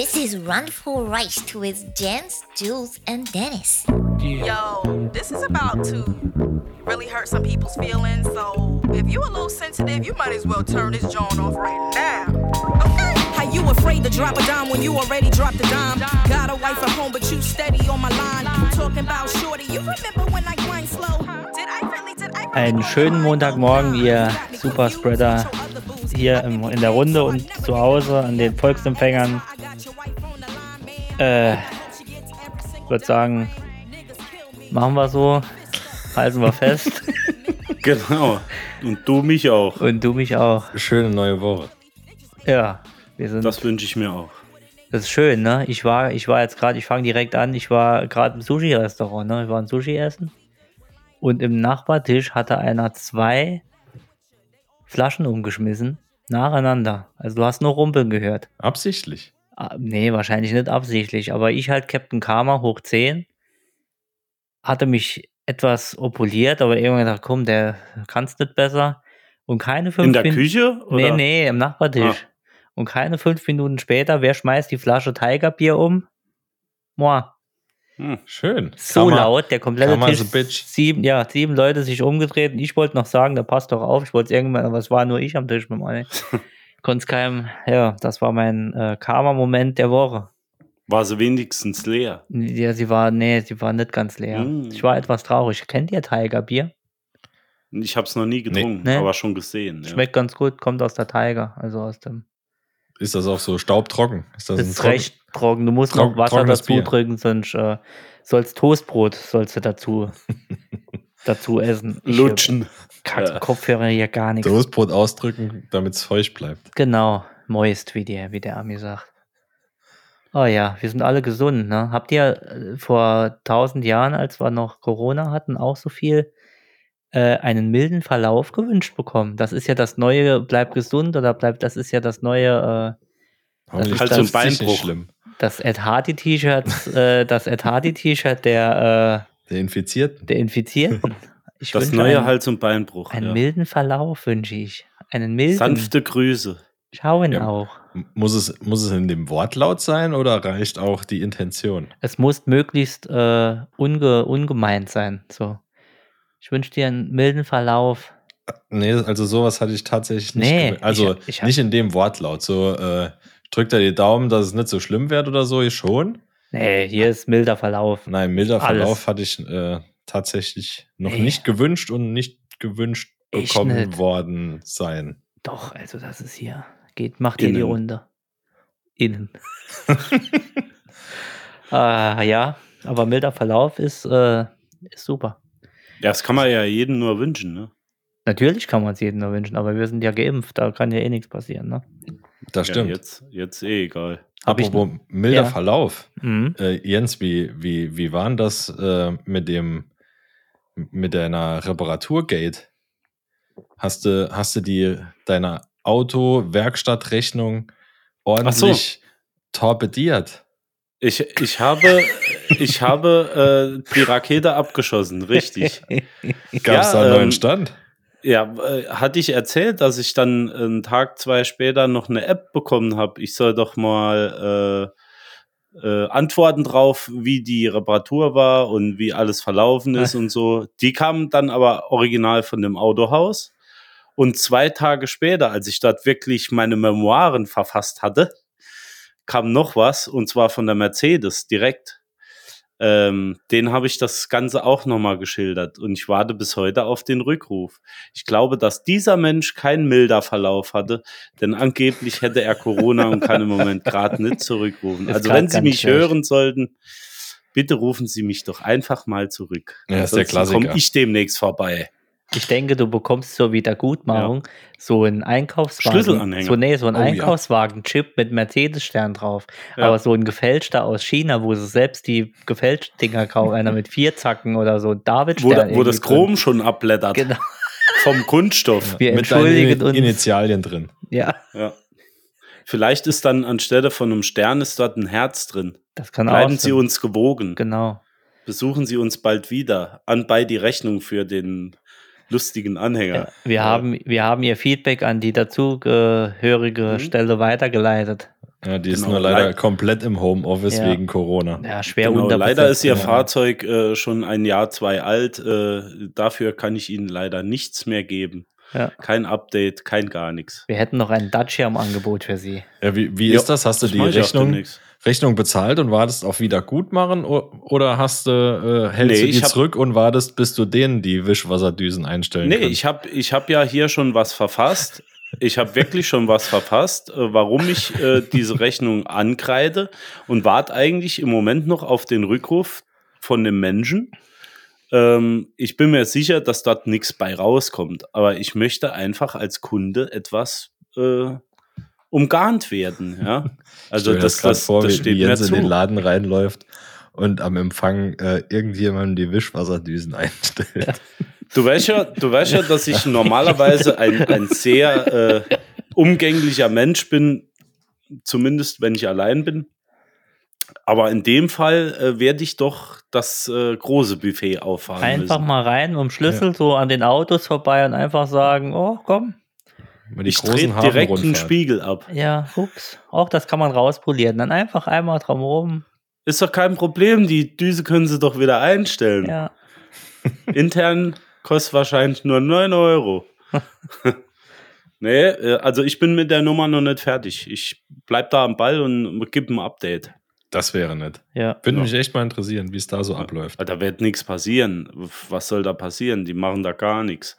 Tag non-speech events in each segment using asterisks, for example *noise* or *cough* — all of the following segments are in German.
This is Run for Rice with Jens, Jules, and Dennis. Yo, this is about to really hurt some people's feelings. So if you a little sensitive, you might as well turn this joint off right now. Okay? How you afraid to drop a dime when you already dropped a dime? Got a wife at home, but you steady on my line. Talking about shorty, you remember when I grind slow? Did I really, did I really Einen schönen Montagmorgen, ihr Superspreader hier im, in der Runde und zu Hause an den Volksempfängern. Äh, würde sagen, machen wir so, halten wir fest *laughs* Genau. Und du mich auch. und du mich auch. Schöne neue Woche. Ja, wir sind. Das wünsche ich mir auch. Das ist schön, ne? Ich war, ich war jetzt gerade, ich fange direkt an, ich war gerade im Sushi-Restaurant, ne? Ich war ein Sushi essen. Und im Nachbartisch hatte einer zwei Flaschen umgeschmissen, nacheinander. Also du hast nur Rumpeln gehört. Absichtlich. Ah, Nee, wahrscheinlich nicht absichtlich, aber ich halt Captain Karma hoch 10, hatte mich etwas opuliert, aber irgendwann gedacht, komm, der kann's nicht besser. Und keine fünf In der Min- Küche? Oder? Nee, nee, im Nachbartisch. Und keine fünf Minuten später, wer schmeißt die Flasche Tigerbier um? Moi. Schön. So Karma- laut, der komplette Karma Tisch. bitch. Sieben, ja, sieben Leute sich umgedreht. Und ich wollte noch sagen, da passt doch auf. Ich wollte es irgendwann, aber es war nur ich am Tisch mit meinem. *laughs* Konnte es keinem, ja, das war mein äh, Karma-Moment der Woche. War sie wenigstens leer? Ja, sie war, nee, sie war nicht ganz leer. Mm. Ich war etwas traurig. Kennt ihr Tigerbier? Ich habe es noch nie getrunken, Nee. aber schon gesehen. Ja. Schmeckt ganz gut, kommt aus der Tiger, also aus dem. Ist das auch so staubtrocken? Ist das, Das ein ist trocken- recht trocken. Du musst trock- noch Wasser dazu Bier. trinken, sonst äh, sollst Toastbrot sollst du dazu, *laughs* dazu essen. Ich, äh, Lutschen. Kack, Ja. Kopfhörer hier gar nichts. Toastbrot ausdrücken, damit es feucht bleibt. Genau, moist, wie der, wie der Ami sagt. Oh ja, wir sind alle gesund, ne? Habt ihr äh, vor tausend Jahren, als wir noch Corona hatten, auch so viel äh, einen milden Verlauf gewünscht bekommen? Das ist ja das neue, bleib gesund oder bleib, das ist ja das neue, äh, Hals- ist und das Beinbruch. nicht schlimm. das Ed Hardy T-Shirt, äh, das Ed Hardy T-Shirt der, äh, Der Infizierten. der Infizierten. *laughs* Ich Das neue einen, Hals- und Beinbruch. einen ja. milden Verlauf wünsche ich. Einen milden. Sanfte Grüße. Schauen Ja. auch. Muss es, muss es in dem Wortlaut sein oder reicht auch die Intention? Es muss möglichst äh, unge ungemeint sein. So. Ich wünsche dir einen milden Verlauf. Nee, also sowas hatte ich tatsächlich nicht. Nee, also ich- ich hab- nicht in dem Wortlaut. So, äh, ich drück da die Daumen, dass es nicht so schlimm wird oder so, ich schon. Nee, hier ist milder Verlauf. Nein, milder Alles. Verlauf hatte ich äh, tatsächlich noch Nee. nicht gewünscht und nicht gewünscht Ich bekommen nicht. worden sein. Doch, also das ist hier. Geht, macht hier die. Runde. Innen. äh, *laughs* ja, aber milder Verlauf ist, äh, ist super. Ja, das kann man ja jedem nur wünschen. Ne? Natürlich kann man es jedem nur wünschen, aber wir sind ja geimpft, da kann ja eh nichts passieren. Ne? Das Ja, stimmt. jetzt, jetzt eh egal. Hab ich Apropos milder Ja. Verlauf. Mhm. Äh, Jens, wie, wie, wie war denn das äh, mit dem mit deiner Reparaturgate? Hast du, hast du die deine Auto-Werkstattrechnung ordentlich torpediert? Ich, ich habe, ich habe äh, die Rakete abgeschossen, richtig. *laughs* Gab es Ja, da einen neuen ähm, Stand? Ja, äh, hatte ich erzählt, dass ich dann einen Tag, zwei später noch eine App bekommen habe. Ich soll doch mal äh, äh, antworten drauf, wie die Reparatur war und wie alles verlaufen ist und so. Die kamen dann aber original von dem Autohaus. Und zwei Tage später, als ich dort wirklich meine Memoiren verfasst hatte, kam noch was, und zwar von der Mercedes direkt. Ähm, den habe ich das Ganze auch nochmal geschildert und ich warte bis heute auf den Rückruf. Ich glaube, dass dieser Mensch keinen milder Verlauf hatte, denn angeblich hätte er Corona und kann im Moment gerade nicht zurückrufen. Ist also wenn Sie mich schlecht. hören sollten, bitte rufen Sie mich doch einfach mal zurück. Ja, ist der Klassiker. komme ich demnächst vorbei. Ich denke, du bekommst zur Wiedergutmachung so einen Einkaufswagen. Schlüsselanhänger. So, nee, so einen Oh ja. Einkaufswagen-Chip mit Mercedes-Stern drauf. Ja. Aber so ein gefälschter aus China, wo sie selbst die gefälschten Dinger kaufen, einer mit vier Zacken oder so, david Wo, da, wo das Chrom schon abblättert Genau. vom Kunststoff. Wir Mit entschuldigen uns. Initialien drin. Ja, Ja. Vielleicht ist dann anstelle von einem Stern ist dort ein Herz drin. das kann Bleiben auch Sie sein. uns gewogen. Genau. Besuchen Sie uns bald wieder. Anbei die Rechnung für den lustigen Anhänger. Ja, wir, haben, wir haben ihr Feedback an die dazugehörige Mhm. Stelle weitergeleitet. Ja, die ist Genau, nur leider leid- komplett im Homeoffice Ja. wegen Corona. Ja, schwer Genau, leider ist ihr ja. Fahrzeug äh, schon ein Jahr, zwei alt. Äh, dafür kann ich Ihnen leider nichts mehr geben. Ja. Kein Update, kein gar nichts. Wir hätten noch einen Dacia im Angebot für Sie. Ja, wie wie Ja, ist das? Hast du das die Rechnung. Rechnung bezahlt und wartest auf Wiedergutmachen oder hast du, äh, hältst Nee, du die zurück und wartest, bis du denen die Wischwasserdüsen einstellen Nee, kannst? ich habe ich hab ja hier schon was verfasst. Ich habe wirklich schon was verfasst, äh, warum ich äh, diese Rechnung ankreide und warte eigentlich im Moment noch auf den Rückruf von dem Menschen. Ähm, ich bin mir sicher, dass dort nichts bei rauskommt, aber ich möchte einfach als Kunde etwas äh, umgarnt werden. Ja? *laughs* Also das, grad das, vor, das steht wie mir Jens in den zu. Laden reinläuft und am Empfang äh, irgendjemandem die Wischwasserdüsen *laughs* einstellt. Du weißt ja, du weißt ja, dass ich normalerweise ein, ein sehr äh, umgänglicher Mensch bin, zumindest wenn ich allein bin. Aber in dem Fall äh, werde ich doch das äh, große Buffet auffahren Einfach müssen. mal rein mit dem Schlüssel so an den Autos vorbei und einfach sagen, oh komm, ich drehe direkt einen. Spiegel ab. ja, ups, auch das kann man rauspolieren. Dann einfach einmal drum rum. Ist doch kein Problem, die Düse können sie doch wieder einstellen. Ja, *laughs* Intern kostet wahrscheinlich nur 9 Euro. *laughs* nee, äh, also ich bin mit der Nummer noch nicht fertig. Ich bleib da am Ball und gebe ein Update. Das wäre nett. ja. Würde Ja. mich echt mal interessieren, wie es da so abläuft. Da wird nichts passieren. Was soll da passieren? Die machen da gar nichts.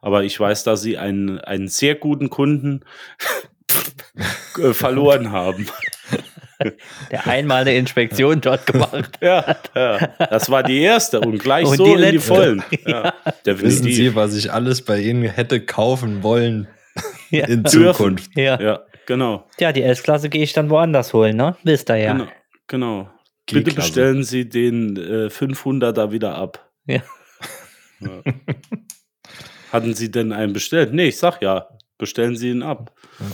Aber ich weiß, dass sie einen, einen sehr guten Kunden *laughs* äh, verloren haben. *laughs* Der einmal eine Inspektion dort gemacht. Ja, ja, das war die erste und gleich Und so die in die letzte. Vollen. *laughs* Ja, Wissen. Sie, was ich alles bei Ihnen hätte kaufen wollen Ja. in. Zukunft? Ja. Ja, genau. ja, die S-Klasse gehe ich dann woanders holen, ne? Wisst ihr ja. Genau. Genau. Bitte bestellen Sie den äh, 500er wieder ab. Ja. Ja. Hatten Sie denn einen bestellt? Nee, ich sag ja, bestellen Sie ihn ab. Ja.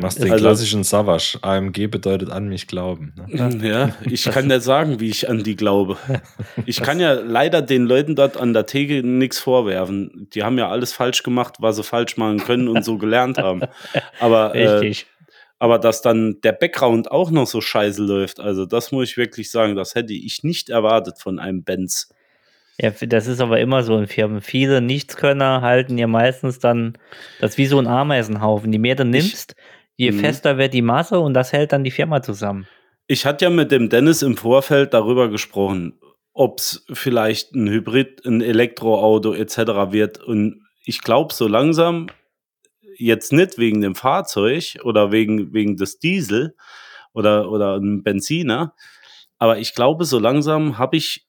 Machst den Also- klassischen Savage. AMG bedeutet an mich glauben. Ne? Ja, ich kann nicht sagen, wie ich an die glaube. Ich kann ja leider den Leuten dort an der Theke nichts vorwerfen. Die haben ja alles falsch gemacht, was sie falsch machen können und so gelernt haben. Aber, äh, Richtig. Aber dass dann der Background auch noch so scheiße läuft, also das muss ich wirklich sagen, das hätte ich nicht erwartet von einem Benz. Ja, das ist aber immer so in Firmen. Viele Nichtskönner halten ja meistens dann, das wie so ein Ameisenhaufen. Je mehr du nimmst, je Mhm. fester wird die Masse und das hält dann die Firma zusammen. Ich hatte ja mit dem Dennis im Vorfeld darüber gesprochen, ob es vielleicht ein Hybrid, ein Elektroauto etc. wird. Und ich glaube, so langsam, jetzt nicht wegen dem Fahrzeug oder wegen, wegen des Diesel oder, oder einem Benziner, aber ich glaube, so langsam habe ich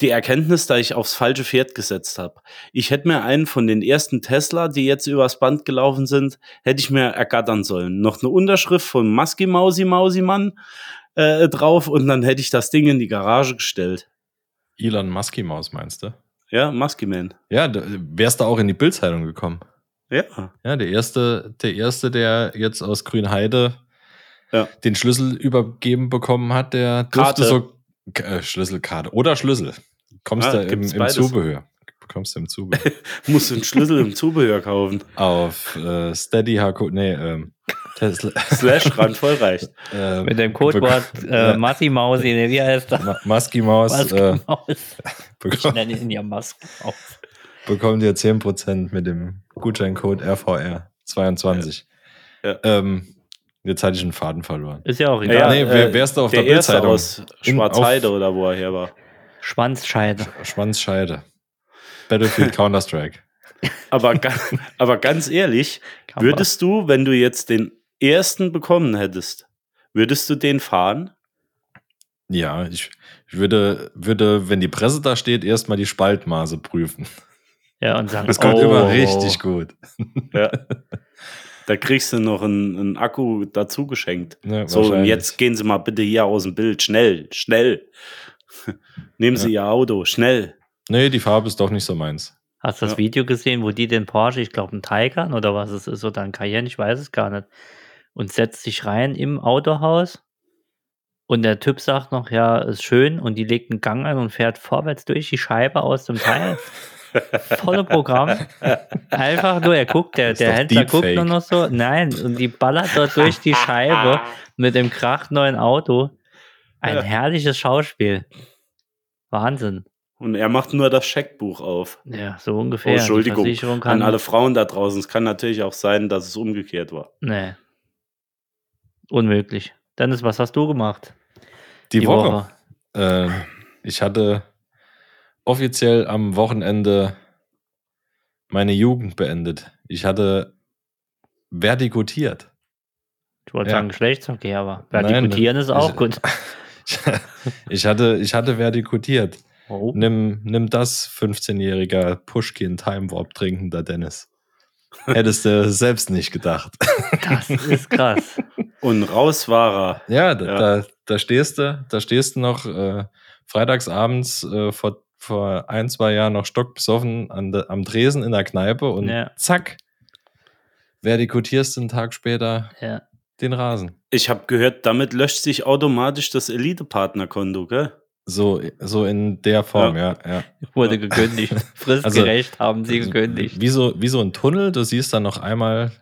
die Erkenntnis, dass ich aufs falsche Pferd gesetzt habe. Ich hätte mir einen von den ersten Tesla, die jetzt übers Band gelaufen sind, hätte ich mir ergattern sollen. Noch eine Unterschrift von Maski Mausi Mausi Mann äh, drauf und dann hätte ich das Ding in die Garage gestellt. Elon Musky Maus meinst du? Ja, Maski Man. Ja, da- wärst du auch in die Bildzeitung gekommen. Ja. Ja, der erste, der erste, der jetzt aus Grünheide Ja. den Schlüssel übergeben bekommen hat, der durfte Karte. so äh, Schlüsselkarte oder Schlüssel. Kommst Ah, du im, im. Zubehör. Bekommst du im Zubehör. *laughs* Musst du einen Schlüssel im Zubehör kaufen. Auf äh, Steady HQ, nee, ähm, Tesla. *laughs* Slash randvoll reicht. ähm, Mit dem Codewort *laughs* äh, Massi Mausi, ne, wie heißt das? Ma- Musky Maus Maske äh, Maus. Ich bekommt, nenne ihn ja Maske Maus. bekommt ihr 10% mit dem Gutscheincode RVR22. Ja. Ja. Ähm, jetzt hatte ich einen Faden verloren. Ist ja auch Ja, egal. nee, wer- wärst du auf der der Bildzeitung? aus Schwarzheide oder wo er her war. Schwanzscheide. Schwanzscheide. Battlefield Counter-Strike. *laughs* Aber, aber ganz ehrlich, würdest du, wenn du jetzt den ersten bekommen hättest, würdest du den fahren? Ja, ich, ich würde, würde, wenn die Presse da steht, erstmal die Spaltmaße prüfen. Ja, und sagen, Das kommt oh, immer richtig gut. Ja. *laughs* da kriegst du noch einen, einen Akku dazu geschenkt. Ja, So, und jetzt gehen Sie mal bitte hier aus dem Bild. Schnell, schnell. *laughs* Nehmen Sie Ihr Auto, schnell. Nee, die Farbe ist doch nicht so meins. Hast du das Ja. Video gesehen, wo die den Porsche, ich glaube, einen Taycan oder was es ist, oder ein Cayenne, ich weiß es gar nicht, und setzt sich rein im Autohaus und der Typ sagt noch, ja, ist schön und die legt einen Gang ein und fährt vorwärts durch die Scheibe aus dem Teil. *laughs* Volle Programm. Einfach nur, er guckt, der, der Händler guckt nur noch so. Nein, und die ballert dort durch die Scheibe mit dem krachtneuen Auto. Ein Ja. herrliches Schauspiel. Wahnsinn. Und er macht nur das Scheckbuch auf. Ja, so Oh, ungefähr. Die Entschuldigung Versicherung kann, an alle Frauen da draußen. Es kann natürlich auch sein, dass es umgekehrt war. Nee. Unmöglich. Dennis, was hast du gemacht? Die, Woche. Äh, ich hatte offiziell am Wochenende meine Jugend beendet. Ich hatte vertikutiert. Ich wollte Ja. sagen Geschlechtsverkehr, aber Nein, vertikutieren ist auch ich- gut. *laughs* Ich hatte, ich hatte vertikutiert. Oh. Nimm, nimm das 15-jähriger Pushkin Time Warp trinkender Dennis. Hättest du *laughs* selbst nicht gedacht. *laughs* Das ist krass. Und raus war er. Ja, da, Ja. Da, da stehst du, da stehst du noch äh, freitagsabends äh, vor, vor ein, zwei Jahren noch stockbesoffen an de, am Tresen in der Kneipe und Ja. zack, vertikutierst du einen Tag später Ja. den Rasen. Ich habe gehört, damit löscht sich automatisch das Elite-Partner-Konto, gell? So, so in der Form, ja. ja. Wurde gekündigt. *laughs* Fristgerecht haben sie Also, gekündigt. Wie so, wie so ein Tunnel, du siehst dann noch einmal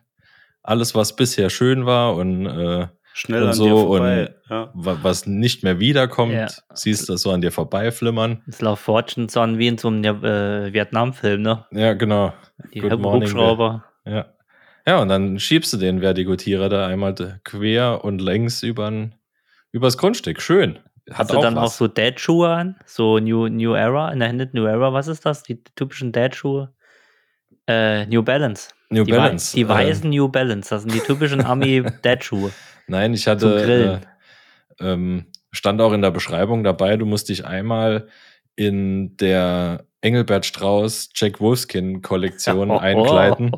alles, was bisher schön war und äh, Schnell Und an so dir vorbei. und- ja. wa- was nicht mehr wiederkommt, Ja. siehst du so an dir vorbeiflimmern. Es läuft Fortune Son wie in so einem äh, Vietnam-Film, ne? Ja, genau. Die Good morning, Hubschrauber. Ja. Ja, und dann schiebst du den Vertikutierer da einmal quer und längs übern, übers Grundstück. Schön. Hat Hast du auch dann auch was. so Dad-Schuhe an? So New, New Era, in der Hand New Era, was ist das? Die typischen Dad-Schuhe? Äh, New Balance. New die, wei- Balance. Die äh, weißen New Balance, das sind die typischen Ami-Dad-Schuhe. *laughs* Nein, ich hatte, äh, ähm, stand auch in der Beschreibung dabei, du musst dich einmal in der Engelbert Strauß Jack Wolfskin Kollektion *laughs* einkleiden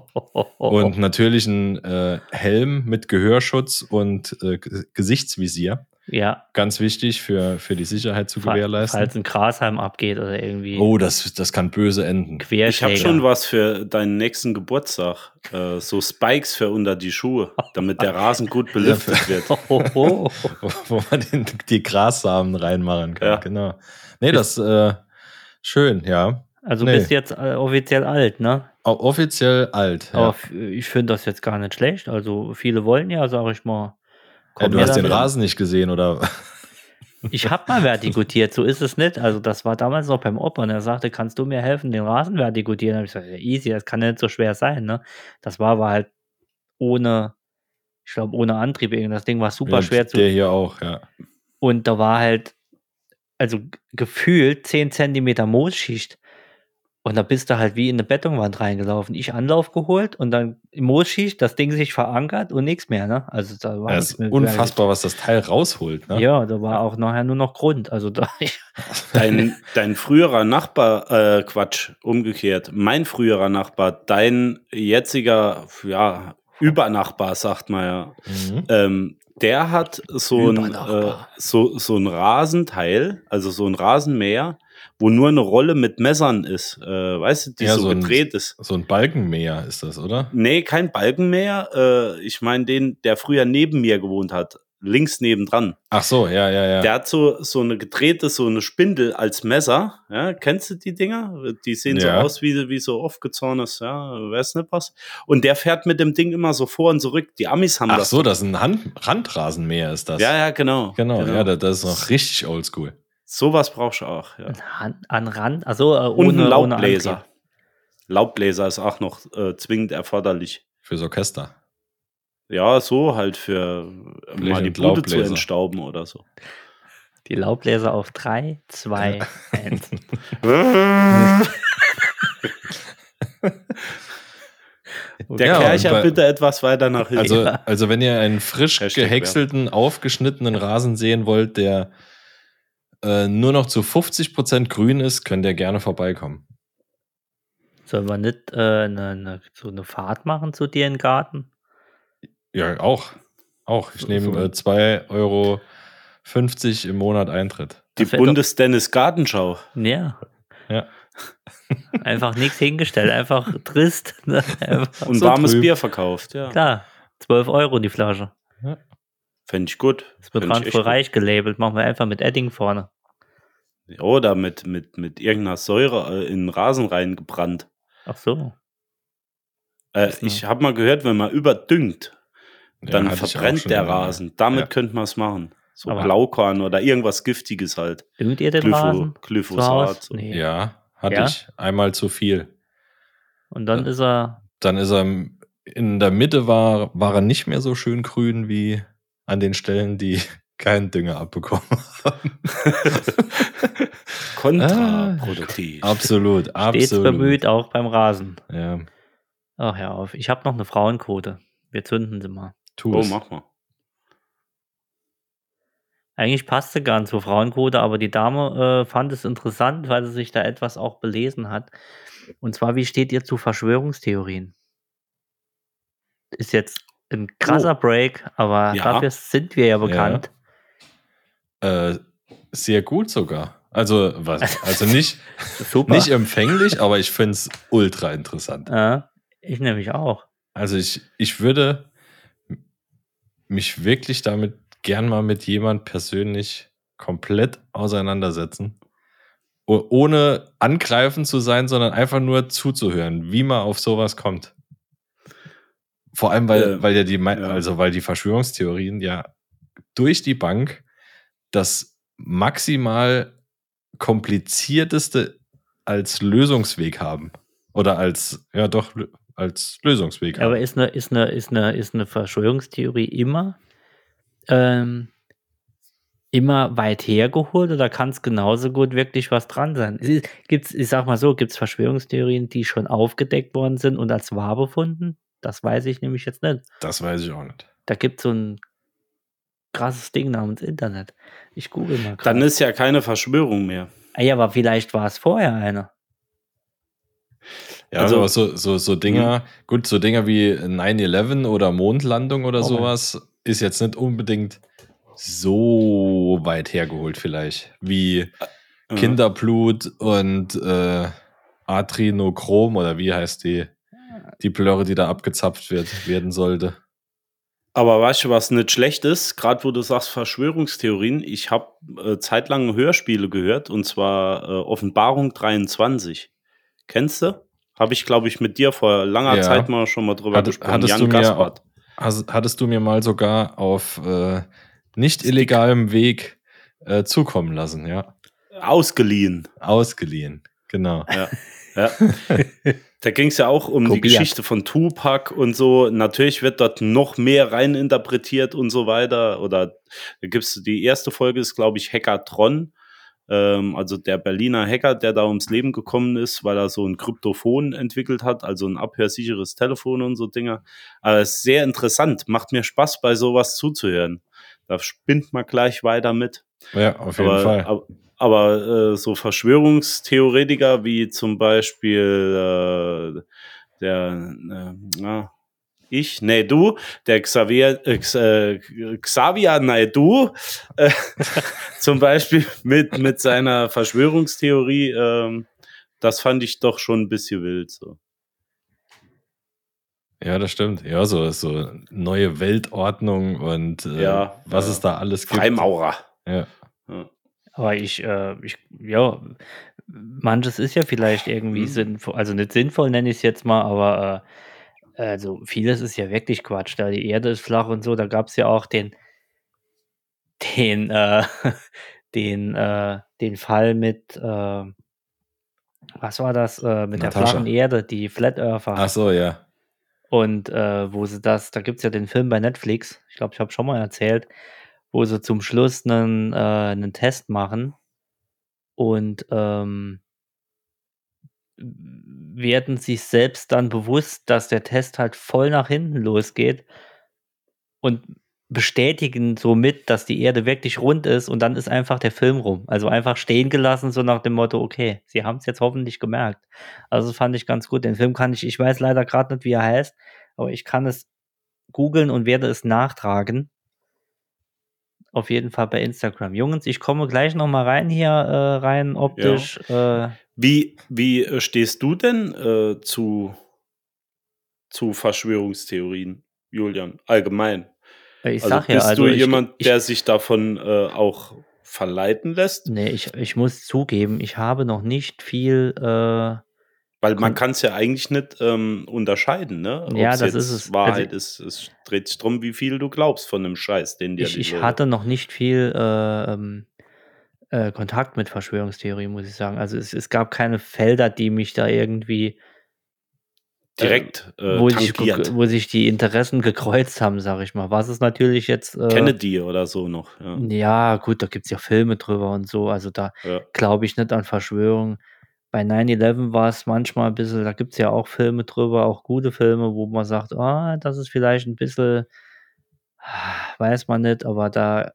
und natürlich ein äh, Helm mit Gehörschutz und äh, Gesichtsvisier. Ja, Ganz wichtig für, für die Sicherheit zu gewährleisten. falls ein Grashalm abgeht oder irgendwie Oh, das, das kann böse enden. Ich habe schon was für deinen nächsten Geburtstag. Äh, so Spikes für unter die Schuhe, damit der Rasen gut *laughs* belüftet wird. *laughs* Oh, oh, oh. wo, man den, die Grassamen reinmachen kann. Ja. Genau. Nee, das äh, schön, ja. Also Nee. bist jetzt äh, offiziell alt, ne? Offiziell alt. Ja. Aber ich finde das jetzt gar nicht schlecht. Also viele wollen ja, sag ich mal. Komm du hast den damit. Rasen nicht gesehen, oder? Ich habe mal vertikutiert, so ist es nicht. Also das war damals noch beim Opa und er sagte, kannst du mir helfen, den Rasen vertikutieren? Da habe ich gesagt, ja, easy, das kann ja nicht so schwer sein. Ne? Das war aber halt ohne, ich glaube, ohne Antrieb. Das Ding war super Ja, schwer zu. Der hier auch, ja. Und da war halt, also gefühlt 10 Zentimeter Moosschicht. Und da bist du halt wie in eine Betonwand reingelaufen. Ich Anlauf geholt und dann Moosschicht, das Ding sich verankert und nichts mehr. Ne? Also da war nichts ist mehr unfassbar, was das Teil rausholt. Ne? Ja, da war auch nachher nur noch Grund. Also da, *laughs* Dein, dein früherer Nachbar, äh, Quatsch, umgekehrt. Mein früherer Nachbar, dein jetziger, ja, Übernachbar, sagt man ja. Mhm. Ähm, der hat so ein, äh, so, so ein Rasenteil, also so ein Rasenmäher, wo nur eine Rolle mit Messern ist, äh, weißt du, die Ja, so, so ein- gedreht ist. So ein Balkenmäher ist das, oder? Nee, kein Balkenmäher. Äh, ich meine den, der früher neben mir gewohnt hat, links nebendran. Ach so, ja, ja, ja. Der hat so, so eine gedrehte, so eine Spindel als Messer. Ja, kennst du die Dinger? Die sehen Ja. so aus wie, wie so aufgezornes, ja, weiß nicht was. Und der fährt mit dem Ding immer so vor und zurück. Die Amis haben Ach das. so, das ist ein Hand Randrasenmäher, ist das. Ja, ja, genau. Genau, ja, das, das ist noch richtig oldschool. Sowas brauchst du auch, ja. an, an Rand, also äh, Und ohne, ein ohne Laubbläser. Laubbläser ist auch noch äh, zwingend erforderlich. Fürs Orchester. Ja, so halt für äh, Blech mal die und Bude zu Laubbläser. entstauben oder so. Die Laubbläser auf 3, 2, 1. Der Ja, und Kercher bei- bitte etwas weiter nach hinten. Also, also wenn ihr einen frisch Hashtag gehäckselten, aufgeschnittenen Rasen sehen wollt, der äh, nur noch zu 50% grün ist, könnt ihr gerne vorbeikommen. Sollen wir nicht äh, ne, ne, so eine Fahrt machen zu dir in den Garten? Ja, auch. Auch. Ich So- nehme so- äh, 2,50 Euro im Monat Eintritt. die Bundes-Dennis-Gartenschau. Ja. Ja. *laughs* Einfach nichts hingestellt, einfach trist. Ne? *laughs* Einfach, Und So warmes trüb. Bier verkauft, ja. klar, 12 Euro die Flasche. Fände ich gut. Das wird Fänd ich echt transferreich gelabelt, machen wir einfach mit Edding vorne. Oder mit, mit, mit irgendeiner Säure äh, in den Rasen reingebrannt. Ach so. Äh, ich habe mal gehört, wenn man überdüngt, Ja, dann auch verbrennt der mal. Rasen. Damit Ja. könnte man es machen. So Aber- Blaukorn oder irgendwas Giftiges halt. Düngt ihr den Glypho, Rasen? zu Glyphosat. So. Nee. Ja, hatte Ja? ich einmal zu viel. Und dann ist er. Dann ist er in der Mitte war, war er nicht mehr so schön grün wie an den Stellen, die *laughs* keinen Dünger abbekommen haben. *laughs* Kontraproduktiv. absolut, Stets absolut. bemüht, auch beim Rasen. Ja, Ach ja, auf. Ich habe noch eine Frauenquote. Wir zünden sie mal. tu oh, es. mach mal. Eigentlich passte gar nicht zur Frauenquote, aber die Dame äh, fand es interessant, weil sie sich da etwas auch belesen hat. Und zwar, wie steht ihr zu Verschwörungstheorien? Ist jetzt ein krasser Break, aber Ja. dafür sind wir ja bekannt. Äh, sehr gut sogar. Also, was, also nicht, *laughs* nicht empfänglich, aber ich finde es ultra interessant. äh, ich nämlich auch. Also ich, ich würde mich wirklich damit gern mal mit jemand persönlich komplett auseinandersetzen. Ohne angreifend zu sein, sondern einfach nur zuzuhören, wie man auf sowas kommt. Vor allem, weil, Äh, weil ja die, also weil die Verschwörungstheorien ja durch die Bank das maximal komplizierteste als Lösungsweg haben. Oder als, ja doch, als Lösungsweg aber haben. ist eine, ist eine, ist eine, ist eine Verschwörungstheorie immer, ähm, immer weit hergeholt oder kann es genauso gut wirklich was dran sein? Es ist- Gibt's, ich sag mal so, gibt es Verschwörungstheorien, die schon aufgedeckt worden sind und als wahr befunden? Das weiß ich nämlich jetzt nicht. Das weiß ich auch nicht. Da gibt es so ein krasses Ding namens Internet. Ich google mal Dann gerade. ist ja keine Verschwörung mehr. Ah ja, aber vielleicht war es vorher eine. Ja, Also- aber so, so, so Dinger, gut, so Dinger wie 9-11 oder Mondlandung oder Okay. sowas ist jetzt nicht unbedingt so weit hergeholt, vielleicht. Wie Ja. Kinderblut und äh, Adrenochrom oder wie heißt die, die Blöre, die da abgezapft wird, werden sollte. Aber weißt du, was nicht schlecht ist? Gerade wo du sagst Verschwörungstheorien, ich habe äh, zeitlang Hörspiele gehört und zwar äh, Offenbarung 23. Kennst du? Habe ich, glaube ich, mit dir vor langer Ja. Zeit mal schon mal drüber Hatte- gesprochen. hattest Jan du mir- Gaspard. Hattest du mir mal sogar auf äh, nicht illegalem Weg äh, zukommen lassen, ja. Ausgeliehen. Ausgeliehen, genau. Ja. *laughs* ja. Da ging es ja auch um die Kopiert. Geschichte von Tupac und so. Natürlich wird dort noch mehr reininterpretiert und so weiter. Oder da gibt's die erste Folge ist, glaube ich, Hackertron. Ähm, also der Berliner Hacker, der da ums Leben gekommen ist, weil er so ein Kryptophon entwickelt hat, also ein abhörsicheres Telefon und so Dinger. Aber es ist sehr interessant. Macht mir Spaß, bei sowas zuzuhören. Da spinnt man gleich weiter mit. Ja, auf jeden aber, Fall. Aber, aber äh, so Verschwörungstheoretiker wie zum Beispiel äh, der, äh, na, ich, nee, du, der Xavier, äh, äh, Xavier Naidu, äh, *laughs* zum Beispiel mit, mit seiner Verschwörungstheorie, ähm, das fand ich doch schon ein bisschen wild. So. Ja, das stimmt. Ja, so, so neue Weltordnung und äh, Ja, was ja. es da alles gibt. Freimaurer. Ja. Aber ich, äh, ich, ja, manches ist ja vielleicht irgendwie Mhm. sinnvoll, also nicht sinnvoll nenne ich es jetzt mal, aber äh, also vieles ist ja wirklich Quatsch. Da die Erde ist flach und so, da gab es ja auch den, den, äh, *laughs* den, äh, den Fall mit, äh, was war das, äh, mit der Natascha. flachen Erde, die Flat Earther. Ach so, ja. Und äh, wo sie das, da gibt es ja den Film bei Netflix, ich glaube, ich habe schon mal erzählt, wo sie zum Schluss einen, äh, einen Test machen und ähm, werden sich selbst dann bewusst, dass der Test halt voll nach hinten losgeht und bestätigen somit, dass die Erde wirklich rund ist und dann ist einfach der Film rum. Also einfach stehen gelassen, so nach dem Motto, okay, sie haben es jetzt hoffentlich gemerkt. Also fand ich ganz gut. Den Film kann ich, ich weiß leider gerade nicht, wie er heißt, aber ich kann es googeln und werde es nachtragen. Auf jeden Fall bei Instagram. Jungs, ich komme gleich noch mal rein hier, äh, rein optisch. Äh, Wie, wie äh, stehst du denn äh, zu, zu Verschwörungstheorien, Julian, allgemein? ich Also sag ja, bist also du ich, jemand, ich, der sich davon äh, auch verleiten lässt? Nee, ich, ich muss zugeben, ich habe noch nicht viel. Äh, Weil man kann es ja eigentlich nicht ähm, unterscheiden, ne? Ob's Ja, das ist es. Wahrheit Also- ist. Es dreht sich drum, wie viel du glaubst von dem Scheiß, den dir ich, ich hatte noch nicht viel äh, ähm, äh, Kontakt mit Verschwörungstheorien, muss ich sagen. Also es, es gab keine Felder, die mich da irgendwie, direkt äh, wo, sich, wo sich die Interessen gekreuzt haben, sage ich mal. Was ist natürlich jetzt. Äh, Kennedy oder so noch. Ja. Ja, gut, da gibt es ja Filme drüber und so. Also da Ja. glaube ich nicht an Verschwörungen. Bei 9-11 war es manchmal ein bisschen, da gibt es ja auch Filme drüber, auch gute Filme, wo man sagt, ah, das ist vielleicht ein bisschen, *sighs* weiß man nicht, aber da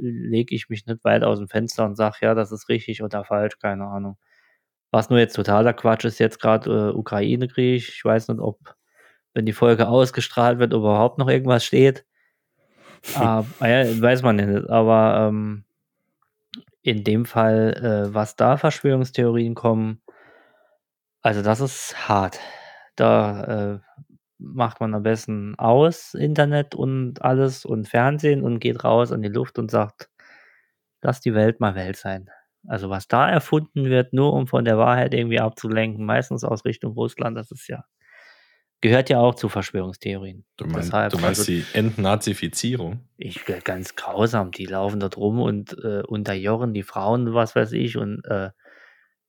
lege ich mich nicht weit aus dem Fenster und sage, ja, das ist richtig oder falsch, keine Ahnung. Was nur jetzt totaler Quatsch ist, jetzt gerade äh, Ukraine-Krieg. Ich weiß nicht, ob, wenn die Folge ausgestrahlt wird, überhaupt noch irgendwas steht. *laughs* Ah, ja, weiß man nicht. Aber ähm, in dem Fall, äh, was da Verschwörungstheorien kommen, also das ist hart. Da äh, macht man am besten aus, Internet und alles und Fernsehen und geht raus in die Luft und sagt, lass die Welt mal Welt sein. Also was da erfunden wird, nur um von der Wahrheit irgendwie abzulenken, meistens aus Richtung Russland, das ist ja, gehört ja auch zu Verschwörungstheorien. Du meinst, Deshalb, du meinst also- die Entnazifizierung? Ich äh, ganz grausam, die laufen dort rum und äh, unterjochen die Frauen, was weiß ich, und äh,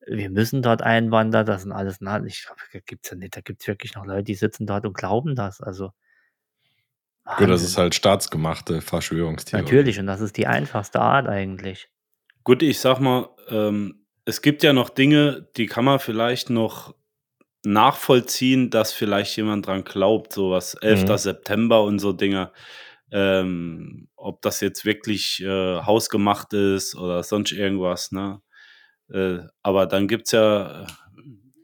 wir müssen dort einwandern, das sind alles, na, ich glaube, da gibt's ja nicht, da gibt's wirklich noch Leute, die sitzen dort und glauben das, also. Gut, das ist halt staatsgemachte Verschwörungstheorie. Natürlich, und das ist die einfachste Art eigentlich. Gut, ich sag mal, ähm, es gibt ja noch Dinge, die kann man vielleicht noch nachvollziehen, dass vielleicht jemand dran glaubt, sowas 11. Mhm. September und so Dinge. Ähm, ob das jetzt wirklich äh, hausgemacht ist oder sonst irgendwas, ne? Äh, aber dann gibt's ja, äh,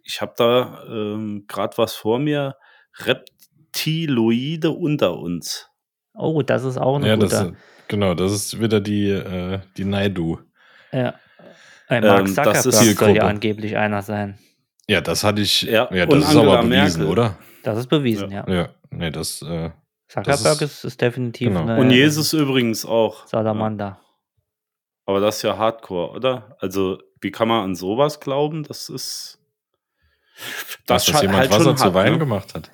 ich habe da ähm, gerade was vor mir, Reptiloide unter uns. Oh, das ist auch eine Ja, das, gute. ist- genau, das ist wieder die, äh, die Naidu. Ja. Äh, Mark Ähm, das Zuckerberg ist soll ja angeblich einer sein. Ja, das hatte ich. Ja, Ja, und das ist aber bewiesen, Merkel. oder? Das ist bewiesen, ja. Ja, nee, das. Äh, Zuckerberg ist- ist, ist definitiv genau. eine Und Jesus übrigens auch. Salamander. Aber das ist ja Hardcore, oder? Also, wie kann man an sowas glauben? Das ist. dass das scha- jemand halt Wasser schon zu hart, Wein ne? gemacht hat.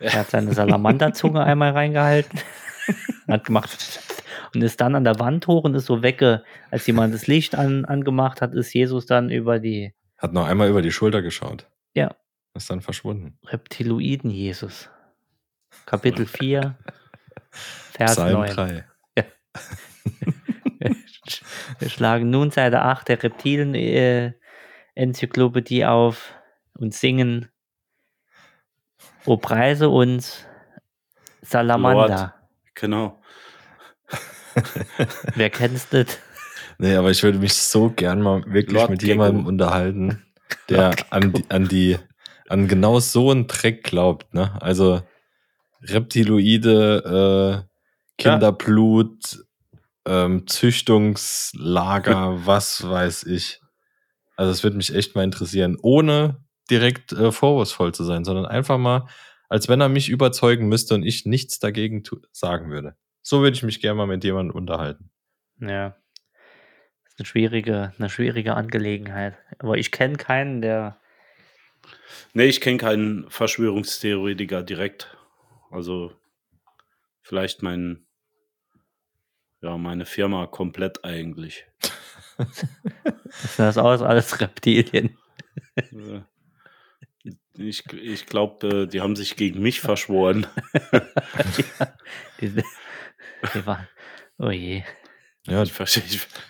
Er hat seine Salamanderzunge einmal reingehalten, *laughs* hat gemacht und ist dann an der Wand hoch und ist so wegge. Als jemand das Licht an, angemacht hat, ist Jesus dann über die Hat noch einmal über die Schulter geschaut. Ja. Ist dann verschwunden. Reptiloiden Jesus. Kapitel 4, Vers Psalm 9. 3. *laughs* Wir schlagen nun Seite 8 der Reptilien-Enzyklopädie auf und singen O preise uns Salamander. Genau. Wer kennt's nicht? Nee, aber ich würde mich so gern mal wirklich Lord mit Gecko. jemandem unterhalten, *laughs* der an die, an die, an genau so einen Dreck glaubt, ne? Also Reptiloide, äh, Kinderblut, ähm, Züchtungslager, was weiß ich. Also es würde mich echt mal interessieren, ohne direkt äh, vorwurfsvoll zu sein, sondern einfach mal, als wenn er mich überzeugen müsste und ich nichts dagegen sagen würde. So würde ich mich gerne mal mit jemandem unterhalten. Ja. Ist eine schwierige, eine schwierige Angelegenheit. Aber ich kenne keinen, der. Nee, ich kenne keinen Verschwörungstheoretiker direkt. Also, vielleicht mein. Ja, meine Firma komplett eigentlich. Das das aus, alles Reptilien. Äh, Ich, ich glaube, die haben sich gegen mich verschworen. *laughs* Die, die waren, oh je. Ja, Ich verstehe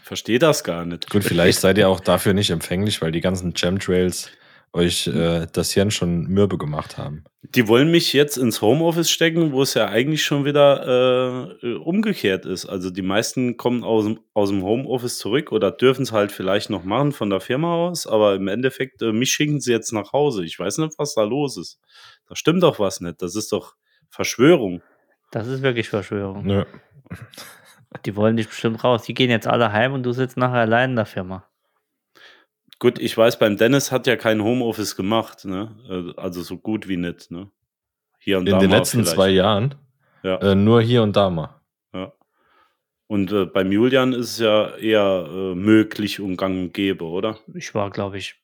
versteh das gar nicht. Gut, vielleicht seid ihr auch dafür nicht empfänglich, weil die ganzen Chemtrails euch äh, das Hirn schon mürbe gemacht haben. Die wollen mich jetzt ins Homeoffice stecken, wo es ja eigentlich schon wieder äh, umgekehrt ist. Also die meisten kommen aus dem, aus dem Homeoffice zurück oder dürfen es halt vielleicht noch machen von der Firma aus, aber im Endeffekt, äh, mich schicken sie jetzt nach Hause. Ich weiß nicht, was da los ist. Da stimmt doch was nicht. Das ist doch Verschwörung. Das ist wirklich Verschwörung. Nö. Die wollen dich bestimmt raus. Die gehen jetzt alle heim und du sitzt nachher allein in der Firma. Gut, ich weiß, beim Dennis hat ja kein Homeoffice gemacht, ne? Also so gut wie nicht, ne? Hier und In da den mal letzten vielleicht. zwei Jahren Ja. äh, nur hier und da mal. Ja. Und äh, beim Julian ist es ja eher äh, möglich und gang und gäbe, oder? Ich war, glaube ich,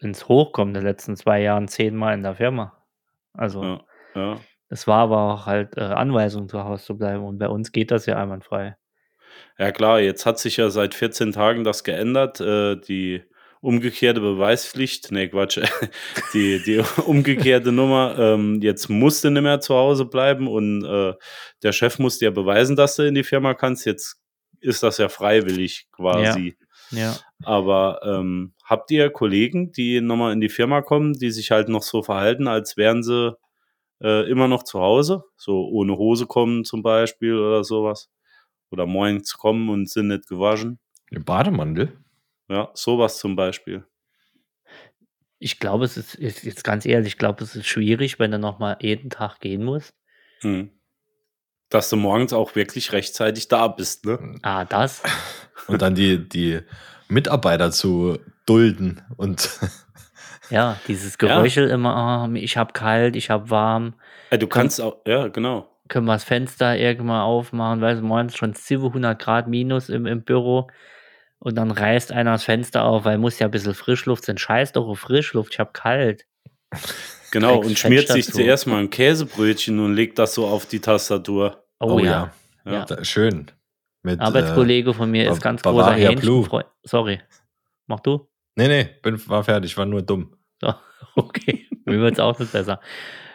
ins Hochkommen der letzten zwei Jahren zehnmal in der Firma. Also, Ja, ja. Es war aber auch halt äh, Anweisung, zu Hause zu bleiben. Und bei uns geht das ja einwandfrei. Ja klar, jetzt hat sich ja seit 14 Tagen das geändert. Äh, die umgekehrte Beweispflicht, nee, Quatsch, *laughs* die, die *laughs* umgekehrte Nummer, ähm, jetzt musst du nicht mehr zu Hause bleiben und äh, der Chef muss dir beweisen, dass du in die Firma kannst. Jetzt ist das ja freiwillig quasi. Ja. Aber ähm, habt ihr Kollegen, die nochmal in die Firma kommen, die sich halt noch so verhalten, als wären sie äh, immer noch zu Hause? So ohne Hose kommen zum Beispiel oder sowas? Oder morgens kommen und sind nicht gewaschen? Im Bademantel? Ja, sowas zum Beispiel. Ich glaube, es ist, ist jetzt ganz ehrlich, ich glaube, es ist schwierig, wenn du nochmal jeden Tag gehen musst. Hm. Dass du morgens auch wirklich rechtzeitig da bist, ne? Ah, das. Und dann die, die Mitarbeiter zu dulden und *laughs* Ja, dieses Ja. Geröchel immer, ah, ich hab kalt, ich hab warm. Äh, du kannst auch, ja, genau. Können wir das Fenster irgendwann aufmachen, weil es morgens schon 700 Grad minus im, im Büro. Und dann reißt einer das Fenster auf, weil muss ja ein bisschen Frischluft sein. Scheiß doch auf Frischluft, ich hab kalt. Genau, und schmiert sich zu. zuerst mal ein Käsebrötchen und legt das so auf die Tastatur. Oh, ja. Ja. Ja. Da- schön. Mit, Arbeitskollege von mir Ba- ist ganz Bavaria großer Blue. Hähnchenfreund. Sorry. Mach du? Äh, nee, nee, bin, war fertig, war nur dumm. So, *laughs* okay. Mir wird es auch nicht besser.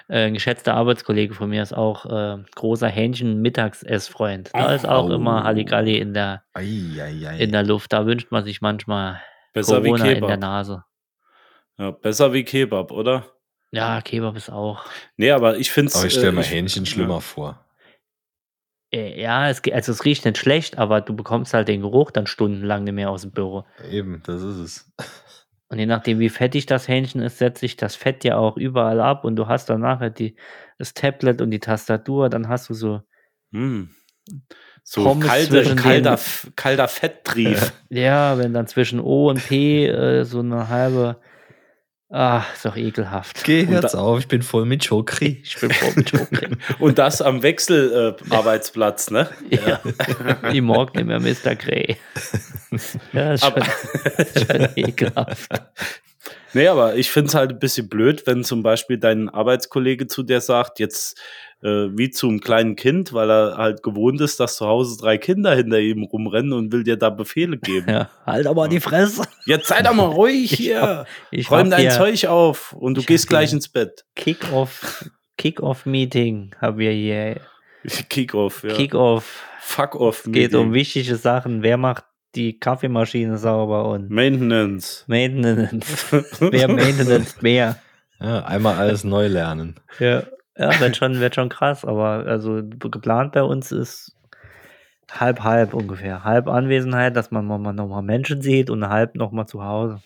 Äh, ein geschätzter Arbeitskollege von mir ist auch äh, großer Hähnchen-Mittagsessfreund. Da ist auch immer Halligalli in der, Ei, ei, ei. in der Luft. Da wünscht man sich manchmal Besser wie Corona in der Kebab. Nase. Ja, besser wie Kebab, oder? Ja, Kebab ist auch. Nee, aber ich finde es. Aber ich stelle mir Hähnchen schlimmer vor. Äh, ja, es, also es riecht nicht schlecht, aber du bekommst halt den Geruch dann stundenlang nicht mehr aus dem Büro. Eben, das ist es. Und je nachdem, wie fettig das Hähnchen ist, setzt sich das Fett ja auch überall ab und du hast dann nachher die, das Tablet und die Tastatur, dann hast du so, Hm. So Pommes kalte, kalter, den- kalter Fetttrieb. *laughs* ja, wenn dann zwischen O und P äh, so eine halbe, ah, ist doch ekelhaft. Geh jetzt auf, ich bin voll mit Chokri. *laughs* Ich bin voll mit Schoki. *laughs* Und das am Wechselarbeitsplatz, äh, ne? ja, die *laughs* morgen nicht mehr Mr. Grey. ja, ist schon, Aber, schon ekelhaft. nee, aber ich finde es halt ein bisschen blöd, wenn zum Beispiel dein Arbeitskollege zu dir sagt, jetzt äh, wie zum kleinen Kind, weil er halt gewohnt ist, dass zu Hause drei Kinder hinter ihm rumrennen und will dir da Befehle geben. Ja, halt aber die Fresse. Jetzt sei doch mal ruhig *laughs* Ich hier. hab- Ich Räum dein hier Zeug auf und du gehst gleich ins Bett. Kick-Off, Kick-Off-Meeting haben wir hier. *laughs* Kick-off, ja. Kick-Off. Fuck-off. Geht um Meeting. wichtige Sachen. Wer macht die Kaffeemaschine sauber und Maintenance. Maintenance? *laughs* Wer Maintenance mehr? Ja, einmal alles neu lernen. Ja, ja wird, schon, wird schon krass, aber also geplant bei uns ist halb halb ungefähr. Halb Anwesenheit, dass man mal nochmal Menschen sieht und halb nochmal zu Hause.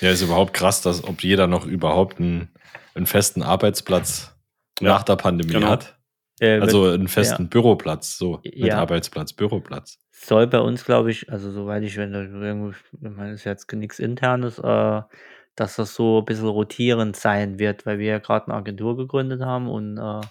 Ja, ist überhaupt krass, dass ob jeder noch überhaupt einen, einen festen Arbeitsplatz Ja, nach der Pandemie genau. hat. Äh, Also einen festen Büroplatz, so. Mit Ja. Arbeitsplatz, Büroplatz. soll bei uns, glaube ich, also soweit ich, wenn ich meine, ist jetzt nichts internes, äh, dass das so ein bisschen rotierend sein wird, weil wir ja gerade eine Agentur gegründet haben und äh,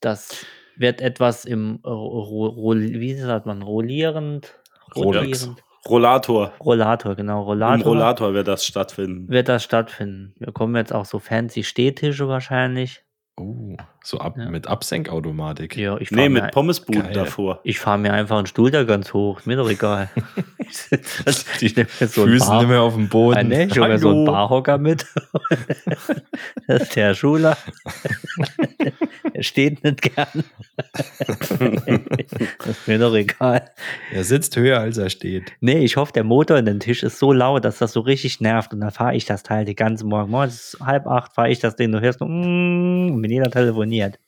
das wird etwas im äh, ro, ro, wie sagt man, rollierend, Rolex. rotierend, Rollator. Rollator, genau, Im Rollator, Rollator wird das stattfinden. wird das stattfinden. Wir kommen jetzt auch so fancy Stehtische wahrscheinlich. Oh, so ab, Ja. mit Absenkautomatik. Ja, ich fahre Nee, mit Pommesbuden Geil. davor. ich fahr mir einfach einen Stuhl da ganz hoch, ist mir doch egal. *laughs* Ich sitz- Die ich nehm mir so Füße nicht mehr auf dem Boden. Ah, ne, ich mir so einen. Barhocker mit. *laughs* das ist der Schuler. er steht nicht gern. das ist mir doch egal. Er sitzt höher, als er steht. Nee, ich hoffe, der Motor in den Tisch ist so laut, dass das so richtig nervt. Und dann fahre ich das Teil die ganze Morgen. Morgens halb acht fahre ich das Ding. Du hörst nur, mm, wenn jeder telefoniert.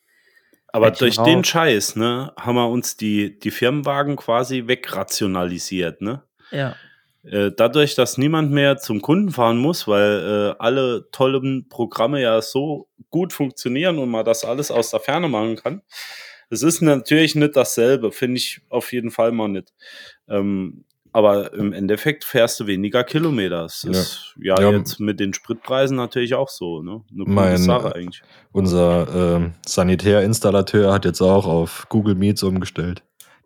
Aber durch den rauf. Scheiß, ne, haben wir uns die, die Firmenwagen quasi wegrationalisiert, ne? Ja. Äh, dadurch, dass niemand mehr zum Kunden fahren muss, weil äh, alle tollen Programme ja so gut funktionieren und man das alles aus der Ferne machen kann. Es ist natürlich nicht dasselbe, finde ich auf jeden Fall mal nicht. Ähm, aber im Endeffekt fährst du weniger Kilometer. Das Ja. ist ja, Ja. jetzt mit den Spritpreisen natürlich auch so, ne? Eine gute Mein- Sache eigentlich. Unser ähm, Sanitärinstallateur hat jetzt auch auf Google Meets umgestellt.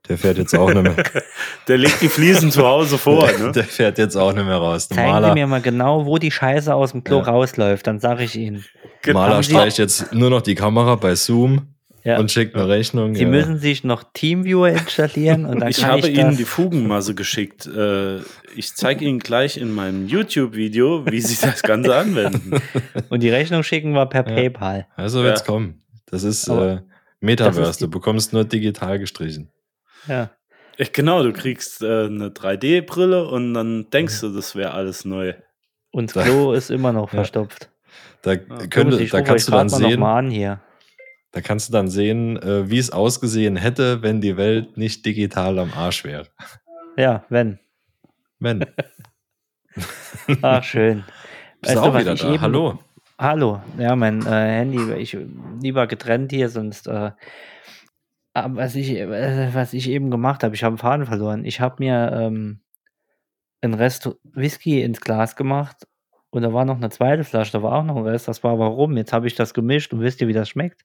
Der fährt jetzt auch nicht mehr. *laughs* Der legt die Fliesen zu Hause vor, ne? Der fährt jetzt auch nicht mehr raus. Der Zeigen Maler, Sie mir mal genau, wo die Scheiße aus dem Klo Ja. rausläuft, dann sage ich Ihnen. Maler Haben Sie- streicht jetzt nur noch die Kamera bei Zoom Ja. und schickt eine Rechnung. Sie ja. müssen sich noch Teamviewer installieren und dann Ich kann habe ich Ihnen das, die Fugenmasse geschickt. Äh, ich zeige Ihnen gleich in meinem YouTube-Video, wie Sie das Ganze anwenden. *laughs* und die Rechnung schicken wir per PayPal. Also wird's Ja. kommen. Das ist äh, Metaverse. das ist du bekommst nur digital gestrichen. Ja. Äh, Genau, du kriegst äh, eine 3D-Brille und dann denkst du, das wäre alles neu. Und das Klo ist immer noch *laughs* Ja. verstopft. Da, könnte, ich da kannst du dann sehen, mal an hier. Da kannst du dann sehen, äh, wie es ausgesehen hätte, wenn die Welt nicht digital am Arsch wäre. Ja, wenn. Wenn. *laughs* Ach, schön. Bist Weißt du auch wieder da? eben- Hallo. Hallo. Ja, mein äh, Handy, ich lieber getrennt hier, sonst. Äh, aber was ich, äh, was ich eben gemacht habe, ich habe einen Faden verloren. Ich habe mir ähm, ein Rest Whisky ins Glas gemacht und da war noch eine zweite Flasche, da war auch noch ein Rest. Das war warum? Jetzt habe ich das gemischt und wisst ihr, wie das schmeckt?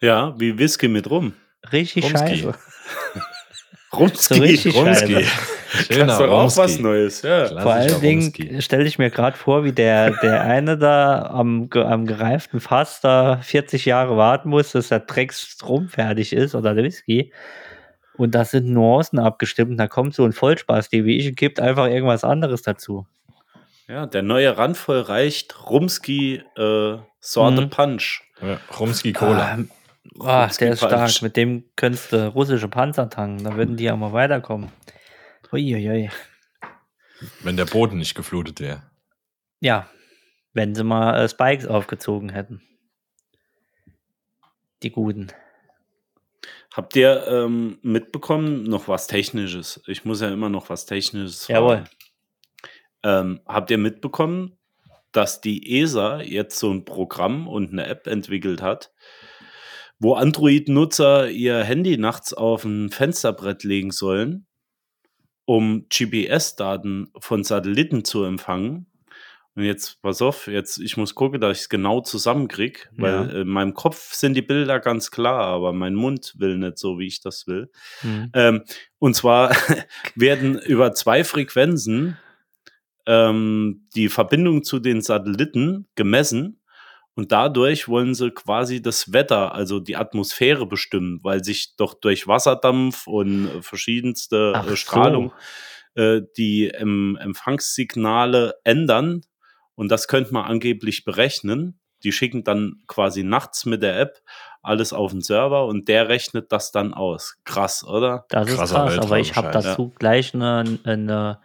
Ja, wie Whisky mit Rum. Richtig Rumski. scheiße. *laughs* Rumski. So richtig Rumski. scheiße. Das Schöner ist doch auch was Neues. Ja. Vor allen Dingen stelle ich mir gerade vor, wie der, der eine da am, am gereiften Fass da 40 Jahre warten muss, dass der Drecks rum fertig ist oder der Whisky. Und das sind Nuancen abgestimmt. Und da kommt so ein Vollspaß, die wie ich, und gibt einfach irgendwas anderes dazu. ja, der neue Randvoll reicht Rumski äh, Sorte Mhm. Punch. Ja, Rumski Cola. Ah, Rumski der ist stark. Mit dem könntest du russische Panzer tanken. Da würden die ja mal weiterkommen. Uiuiui. Wenn der Boden nicht geflutet wäre. Ja, wenn sie mal äh, Spikes aufgezogen hätten. Die Guten. Habt ihr ähm, mitbekommen, noch was Technisches? Ich muss ja immer noch was Technisches fragen. Jawohl. Ähm, habt ihr mitbekommen, dass die ESA jetzt so ein Programm und eine App entwickelt hat, wo Android-Nutzer ihr Handy nachts auf ein Fensterbrett legen sollen, um GPS-Daten von Satelliten zu empfangen? Und jetzt, pass auf, jetzt, ich muss gucken, dass ich es genau zusammenkriege, weil Ja. in meinem Kopf sind die Bilder ganz klar, aber mein Mund will nicht so, wie ich das will. Mhm. Ähm, und zwar *laughs* *laughs* werden über zwei Frequenzen ähm, die Verbindung zu den Satelliten gemessen und dadurch wollen sie quasi das Wetter, also die Atmosphäre bestimmen, weil sich doch durch Wasserdampf und äh, verschiedenste Ach äh, Strahlung so. äh, die ähm, Empfangssignale ändern und das könnte man angeblich berechnen. Die schicken dann quasi nachts mit der App alles auf den Server und der rechnet das dann aus. Krass, oder? Das ist Krasser krass, aber ich habe dazu gleich eine, eine,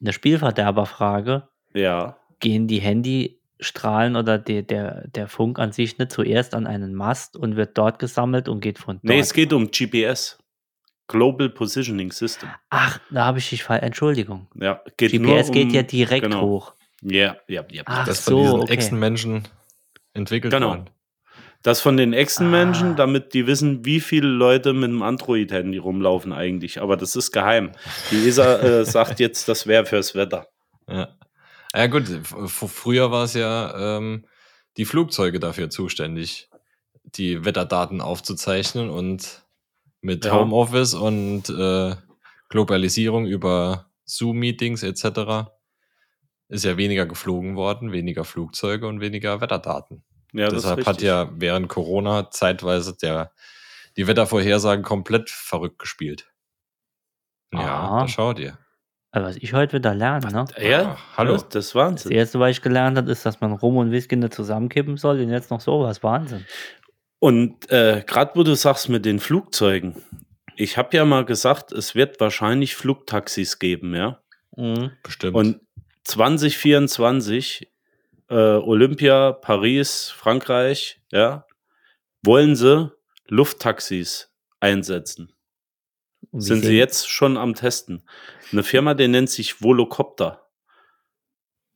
eine Spielverderberfrage. Ja. Gehen die Handystrahlen oder die, der, der Funk an sich nicht zuerst an einen Mast und wird dort gesammelt und geht von dort? Nee, es geht um GPS. Global Positioning System. Ach, da habe ich dich falsch. Entschuldigung. Ja, geht nur GPS um, geht ja direkt genau. hoch. Ja, ja, ja. Ach Das ist von so, diesen okay. Echsenmenschen entwickelt Genau. worden. Das von den Echsenmenschen, Ah. damit die wissen, wie viele Leute mit einem Android-Handy rumlaufen eigentlich. Aber das ist geheim. Die ESA äh, *laughs* sagt jetzt, das wäre fürs Wetter. Ja. Ja gut, früher war es ja ähm, die Flugzeuge dafür zuständig, die Wetterdaten aufzuzeichnen und mit Ja. Homeoffice und äh, Globalisierung über Zoom-Meetings etc. ist ja weniger geflogen worden, weniger Flugzeuge und weniger Wetterdaten. Ja, Deshalb hat ja während Corona zeitweise der, die Wettervorhersagen komplett verrückt gespielt. Ja, Aha. da schaut ihr. Also was ich heute wieder lerne, ne? Ja, hallo. Das, das ist Das Wahnsinn. erste, was ich gelernt habe, ist, dass man Rum und Whisky nicht zusammenkippen soll und jetzt noch sowas. Wahnsinn. Und äh, gerade wo du sagst mit den Flugzeugen, ich habe ja mal gesagt, es wird wahrscheinlich Flugtaxis geben, ja. Mhm. Bestimmt. Und 2024, äh, Olympia, Paris, Frankreich, ja, wollen sie Lufttaxis einsetzen. Und Sind sie jetzt schon am Testen. Eine Firma, die nennt sich Volocopter.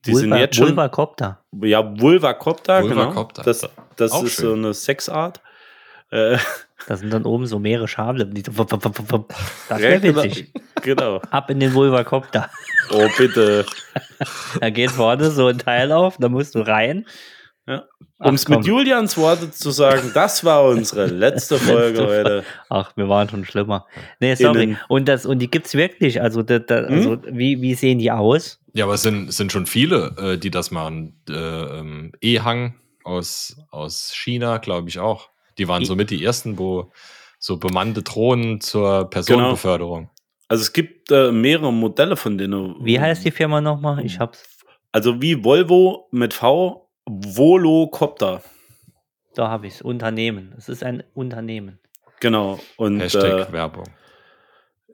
Die sind Vulva- jetzt schon. Vulvacopter. Ja, Vulvacopter, Vulvacopter. genau. Das, das Auch ist schön. so eine Sexart. Äh, Da sind dann oben so mehrere wupp. Das wäre genau. witzig. genau. Ab in den Vulvacopter. Oh, bitte. Da geht vorne so ein Teil auf, da musst du rein Ach, Um es mit. Julians Worte zu sagen, das war unsere *laughs* letzte Folge Letzte heute. Ach, wir waren schon schlimmer. Nee, sorry. Innen. Und, das, und die gibt's wirklich. Also, da, da, Hm? also wie, wie sehen die aus? Ja, aber es sind, es sind schon viele, äh, die das machen. Äh, ähm, E-Hang aus, aus China, glaube ich auch. Die waren somit die ersten, wo so bemannte Drohnen zur Personenbeförderung. Also es gibt äh, mehrere Modelle von denen. Wie heißt die Firma nochmal? Ich hab's. Also wie Volvo mit V, Volocopter. Da habe ich's. Unternehmen. Es ist ein Unternehmen. Genau. Und Hashtag äh, Werbung.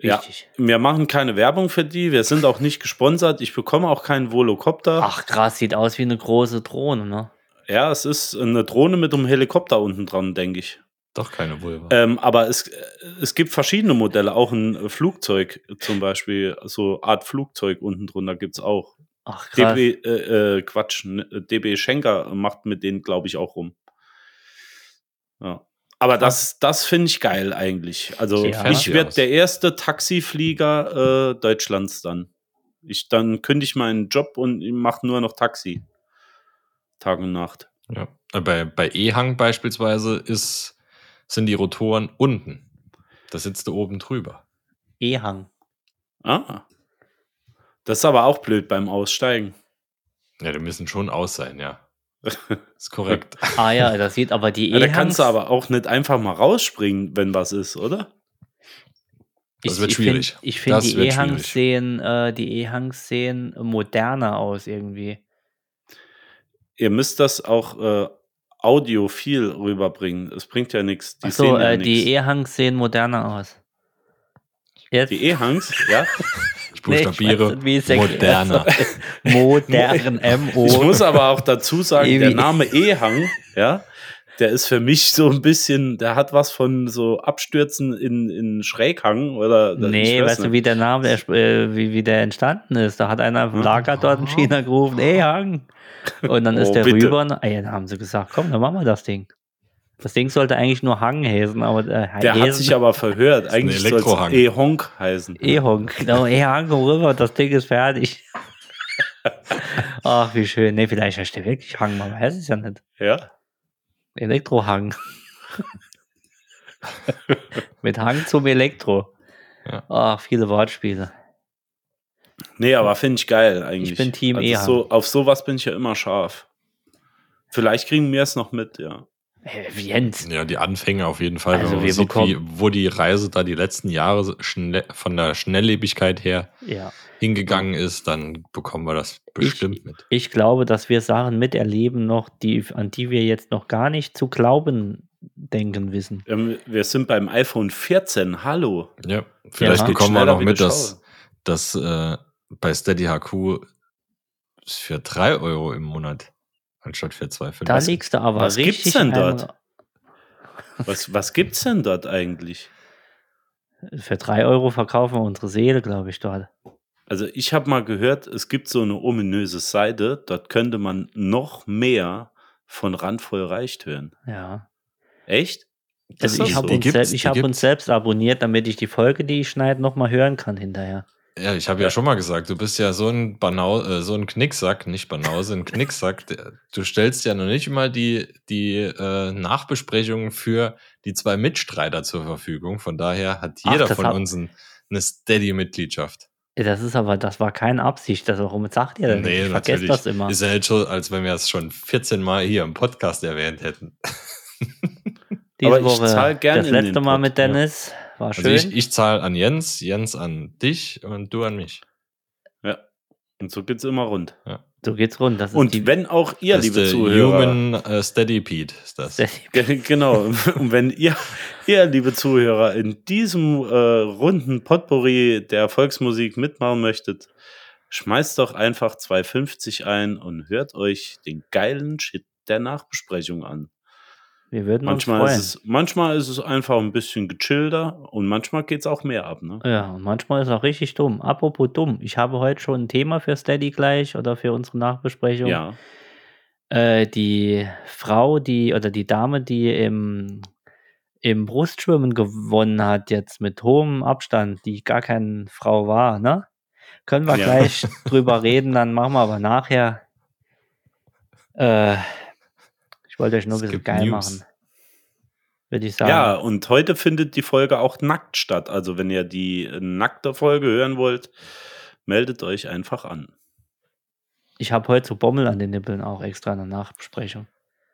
Ja. Richtig. wir machen keine Werbung für die. Wir sind auch nicht gesponsert. Ich bekomme auch keinen Volocopter. Ach krass, sieht aus wie eine große Drohne, ne? Ja, es ist eine Drohne mit einem Helikopter unten dran, denke ich. Doch keine Vulva. Ähm, aber es, äh, es gibt verschiedene Modelle, auch ein Flugzeug zum Beispiel, so Art Flugzeug unten drunter gibt es auch. Ach krass. DB, äh, äh, Quatsch, ne, DB Schenker macht mit denen, glaube ich, auch rum. Ja. Aber das, das finde ich geil eigentlich. Also Ja. ich werde der erste Taxiflieger äh, Deutschlands dann. Ich, dann kündige ich meinen Job und mache nur noch Taxi. Tag und Nacht. Ja. Äh, Bei, bei E-Hang beispielsweise ist, sind die Rotoren unten. Da sitzt du oben drüber. E-Hang. Ah. Das ist aber auch blöd beim Aussteigen. Ja, die müssen schon aus sein, ja. *laughs* Ist korrekt. *laughs* Ah ja, das sieht aber die Ja, da E-Hangs. kannst du aber auch nicht einfach mal rausspringen, wenn was ist, oder? Das ich, wird ich schwierig. Find, ich finde, Das die wird E-Hangs sehen, äh, die sehen moderner aus irgendwie. Ihr müsst das auch äh, audiophil rüberbringen. Es bringt ja nichts. Die Achso, sehen ja äh, die. E-Hangs sehen moderner aus. Jetzt? Die E-Hangs, ja. *laughs* Ich Nee, ich buchstabiere nicht, wie es moderner. *laughs* Modern, M-O. Ich muss aber auch dazu sagen, der. Name E-Hang, ja, der ist für mich so ein bisschen, der hat was von so Abstürzen in, in Schräghang oder Nee, ich weiß weißt du, nicht. wie der Name, der, äh, wie, wie der entstanden ist? Da hat einer im Lager dort in China gerufen, ey, Hang. Und dann ist Oh, der bitte. rüber und ey, dann haben sie gesagt, komm, dann machen wir das Ding. Das Ding sollte eigentlich nur Hang heißen, aber äh, Der hat Hesen- sich aber verhört. Eigentlich soll es. E-Honk heißen. E-Honk, genau, komm rüber, das Ding ist fertig. *laughs* Ach, wie schön. Nee, vielleicht heißt der wirklich Hang, man weiß es ja nicht. Ja. Elektrohang. *laughs* Mit Hang zum Elektro. Ja. Ach, viele Wortspiele. Nee, aber finde ich geil eigentlich. Ich bin Team also E-Hang. so, Auf sowas bin ich ja immer scharf. Vielleicht kriegen wir es noch mit, ja. Äh, Jens, Ja, die Anfänge auf jeden Fall. Also wenn man wir sieht, wie, bekommen- wo die Reise da die letzten Jahre von der Schnelllebigkeit her ja. hingegangen ist, dann bekommen wir das bestimmt mit. Ich glaube, dass wir Sachen miterleben noch, die, an die wir jetzt noch gar nicht zu glauben denken wissen. Ähm, Wir sind beim iPhone 14. Hallo. Ja, vielleicht Ja. bekommen wir noch wie mit, dass, dass äh, bei Steady HQ es für 3 Euro im Monat anstatt für 2,5. Da liegst du aber was gibt's richtig denn ein- dort? Was, was gibt's denn dort eigentlich? Für drei Euro verkaufen wir unsere Seele, glaube ich, dort. Also ich habe mal gehört, es gibt so eine ominöse Seite, dort könnte man noch mehr von Randvoll reicht hören. Ja. Echt? Das Also ist ich so. habe uns, gibt's, hab uns gibt's. selbst abonniert, damit ich die Folge, die ich schneide, nochmal hören kann hinterher. Ja, ich habe ja schon mal gesagt, du bist ja so ein Banau, äh, so ein Knicksack, nicht Banause, ein Knicksack. Du stellst ja noch nicht mal die, die äh, Nachbesprechungen für die zwei Mitstreiter zur Verfügung. Von daher hat Ach, jeder das von hab- uns ein, eine Steady-Mitgliedschaft. Ja, Das ist aber, das war keine Absicht. Das, warum sagt ihr das? nicht? ich vergesse das immer. Ist ja jetzt schon, als wenn wir es schon 14 Mal hier im Podcast erwähnt hätten. Diese Aber ich Woche zahl gern das in letzte den Mal Pod, mit ja. Dennis war Also schön. ich, ich zahle an Jens, Jens an dich und du an mich. Ja. Und so geht's immer rund. so geht's rund. Das ist Und die wenn auch ihr, Das ist liebe der Zuhörer, Human äh, Steady Pete ist das. *laughs* Ge- Genau. Und wenn ihr, ihr, liebe Zuhörer, in diesem äh, runden Potpourri der Volksmusik mitmachen möchtet, schmeißt doch einfach 2,50 ein und hört euch den geilen Shit der Nachbesprechung an. Wir würden Manchmal uns ist, freuen. es, manchmal ist es einfach ein bisschen gechillter und manchmal geht es auch mehr ab. Ne? Ja, und manchmal ist es auch richtig dumm. Apropos dumm, ich habe heute schon ein Thema für Steady gleich oder für unsere Nachbesprechung. Ja. Äh, die Frau, die oder die Dame, die im, im Brustschwimmen gewonnen hat, jetzt mit hohem Abstand, die gar keine Frau war, ne? Können wir Ja. gleich *laughs* drüber reden, dann machen wir aber nachher. Äh, wollte euch nur ein bisschen geil News. machen. Würde ich sagen. Ja, und heute findet die Folge auch nackt statt. Also, wenn ihr die nackte Folge hören wollt, meldet euch einfach an. Ich habe heute so Bommel an den Nippeln auch extra eine Nachbesprechung.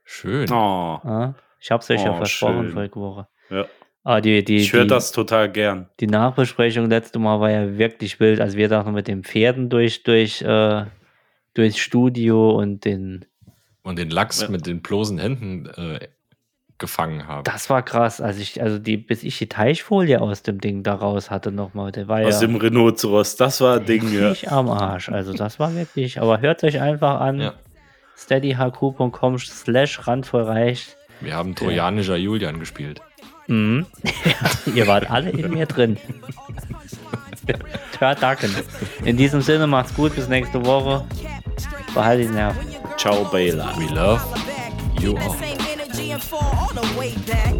Schön. Oh, Ja? Ich habe es euch ja Oh, versprochen schön. vorige Woche. ja. Aber die, die, Ich höre das total gern. die Nachbesprechung letzte Mal war ja wirklich wild. Also wir da noch mit den Pferden durch, durch, äh, durchs Studio und den. Und den Lachs Ja. mit den bloßen Händen äh, gefangen haben. Das war krass. Also ich, also die, bis ich die Teichfolie aus dem Ding da raus hatte nochmal, der war Aus ja dem Rhinoceros. Das war ein Ding, ja. am Arsch. Also das war wirklich. Aber hört euch einfach an. Ja. steadyhq.com slash randvoll reicht. Wir haben trojanischer Julian gespielt. Mhm. *laughs* Ihr wart alle in mir drin. Tördacken. In diesem Sinne, macht's gut, bis nächste Woche. Behaltet die Nerven. Ciao, Bela. We love you all. same energy and fall all the way back.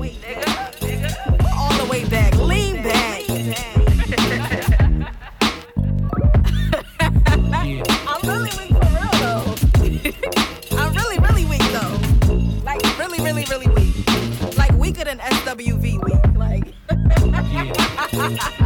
All the way back. Lean back. *laughs* I'm really weak for real though. I'm really, really weak though. Like really, really, really weak. Like weaker than SWV weak. Like *laughs*